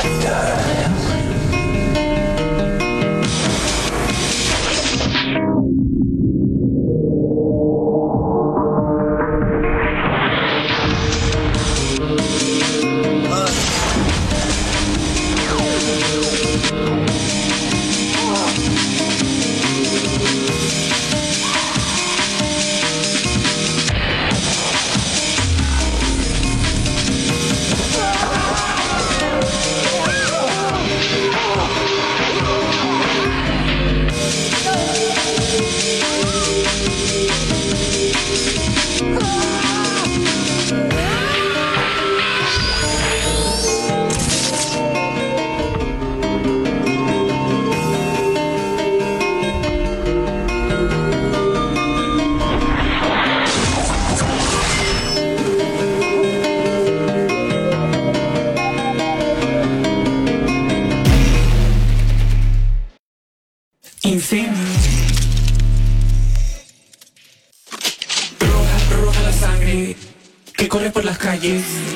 Thunder. you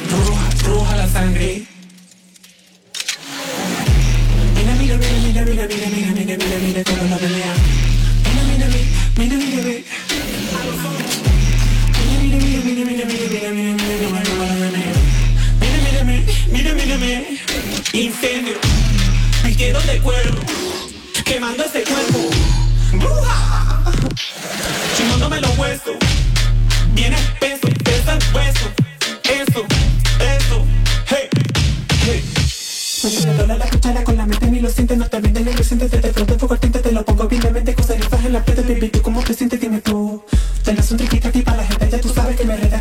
la gente ya tú sabes que me reta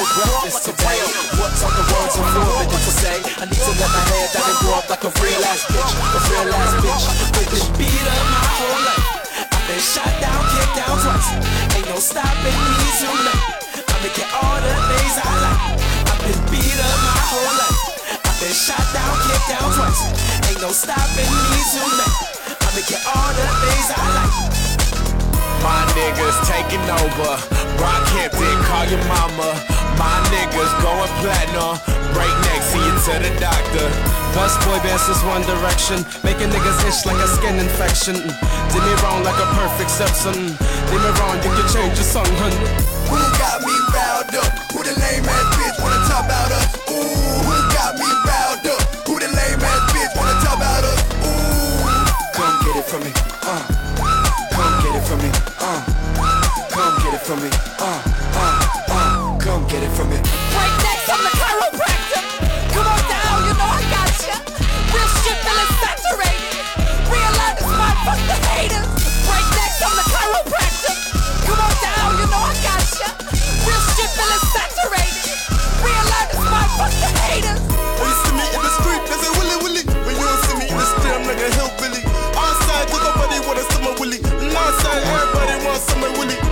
for breakfast today? What's on the words of four minutes to say? I need to let my hair I can grow up like a real ass bitch, a real ass bitch. I've been beat up my whole life. I've been shot down, kicked down twice. Ain't no stopping me tonight. I'm making all the things I like. I've been beat up my whole life. I've been shot down, kicked down twice. Ain't no stopping me tonight. I'm making all the things I like. My niggas taking over. Brock Hampton, call your mama. My niggas going platinum. Break neck, see you to the doctor. Bus boy bands is one direction, making niggas itch like a skin infection. Mm. Did me wrong like a perfect Simpson. Did me wrong, you can change your song, hun. Who got me riled up? From me, uh, uh, uh. Come get it from me. Break necks, I'm the chiropractor. Come on down, you know I got ya. Real shit feeling saturated. Realize it's my fuck the haters. Break necks, I'm the chiropractor. Come on down, you know I got ya. Real shit feeling saturated. Realize it's my fuck the haters. When you see me in the street, they say willy willy. When you don't see me in the street, I'm like a hillbilly. Outside, cause nobody wanna summer willy. And outside, everybody wants summer willy.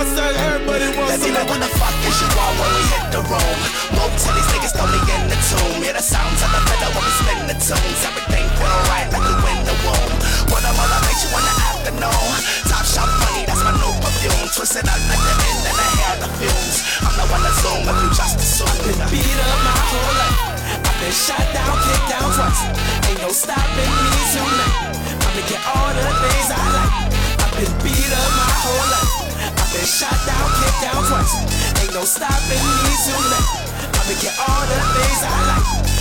Outside, everybody wants Let me know when the fuck is you all when we hit the room. Move till these niggas throw me in the tomb. Hear the sounds of the fiddle when we spin the tunes. Everything feel right like we win the womb. What I'm all make you in the afternoon. Top shop money, that's my new perfume. Twisted out like the end and the hair, the fumes. I'm the one to zoom if you just assume. I've been beat up my whole life. I've been shot down, kicked down twice. Ain't no stopping me tonight. I'm making all the things I like. I've been beat up my whole life. Shot down, kicked down twice. Ain't no stopping me tonight. I'm making all the things I like.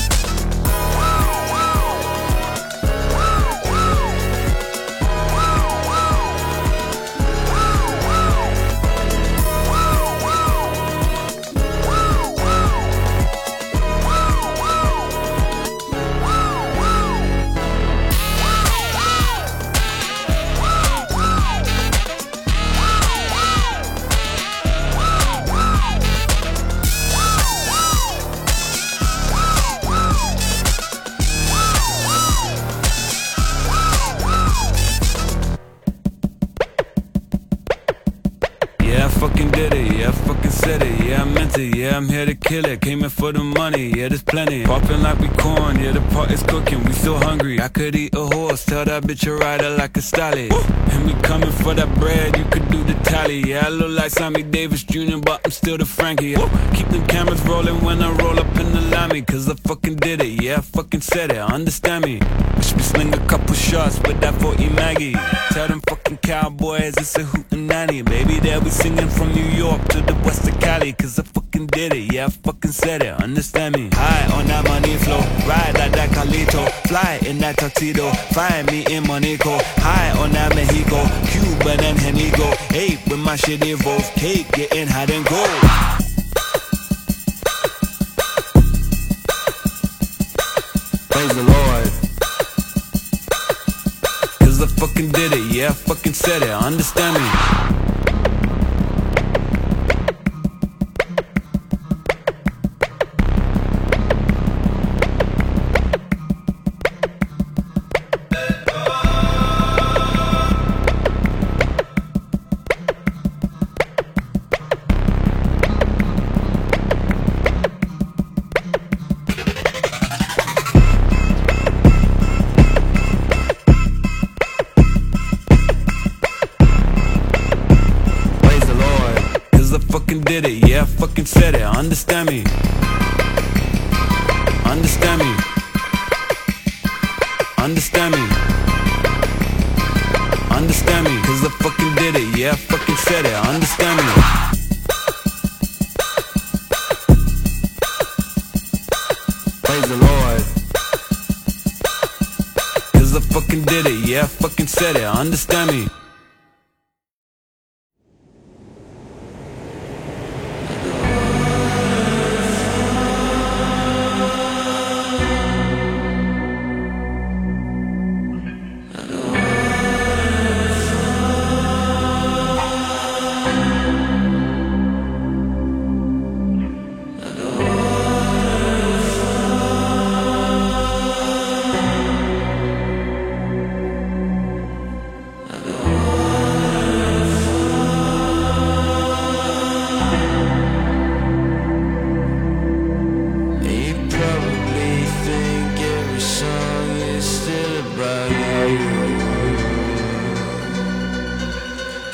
Yeah, I'm here to kill it. Came in for the money. Yeah, there's plenty. Popping like we corn. Yeah, the pot is cooking. We so hungry. I could eat a horse. Tell that bitch a rider like a stallion. And we coming for that bread. You could do the tally. Yeah, I look like Sammy Davis Jr., but I'm still the Frankie. Keep them cameras rolling when I roll up in the lammy. Cause I fucking did it. Yeah, I fucking said it. Understand me. Wish me sling a couple shots with that 40 Maggie. Tell them fucking cowboys it's a hootin' hootenanny. Baby, they'll be singing from New York to the west of Cali. Cause I fucking did it. Yeah, I fucking said it. Understand me. High on that money flow. Ride like that Carlito. Fly in that tuxedo. Find me in Monaco. High on that Mexico. Cuban and Henigo. Eight with my shit evolve. Cake getting hot and cold. Praise the Lord. Cause I fucking did it, yeah, I fucking said it, understand me. Understand me. Cause I fucking did it, yeah, I fucking said it, understand me. Praise the Lord. Cause I fucking did it, yeah, I fucking said it, understand me.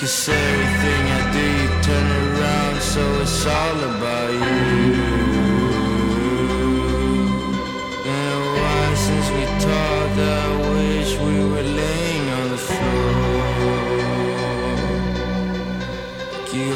Cause everything I do, you turn around, so it's all about you. Been a while since we talked, I wish we were laying on the floor. You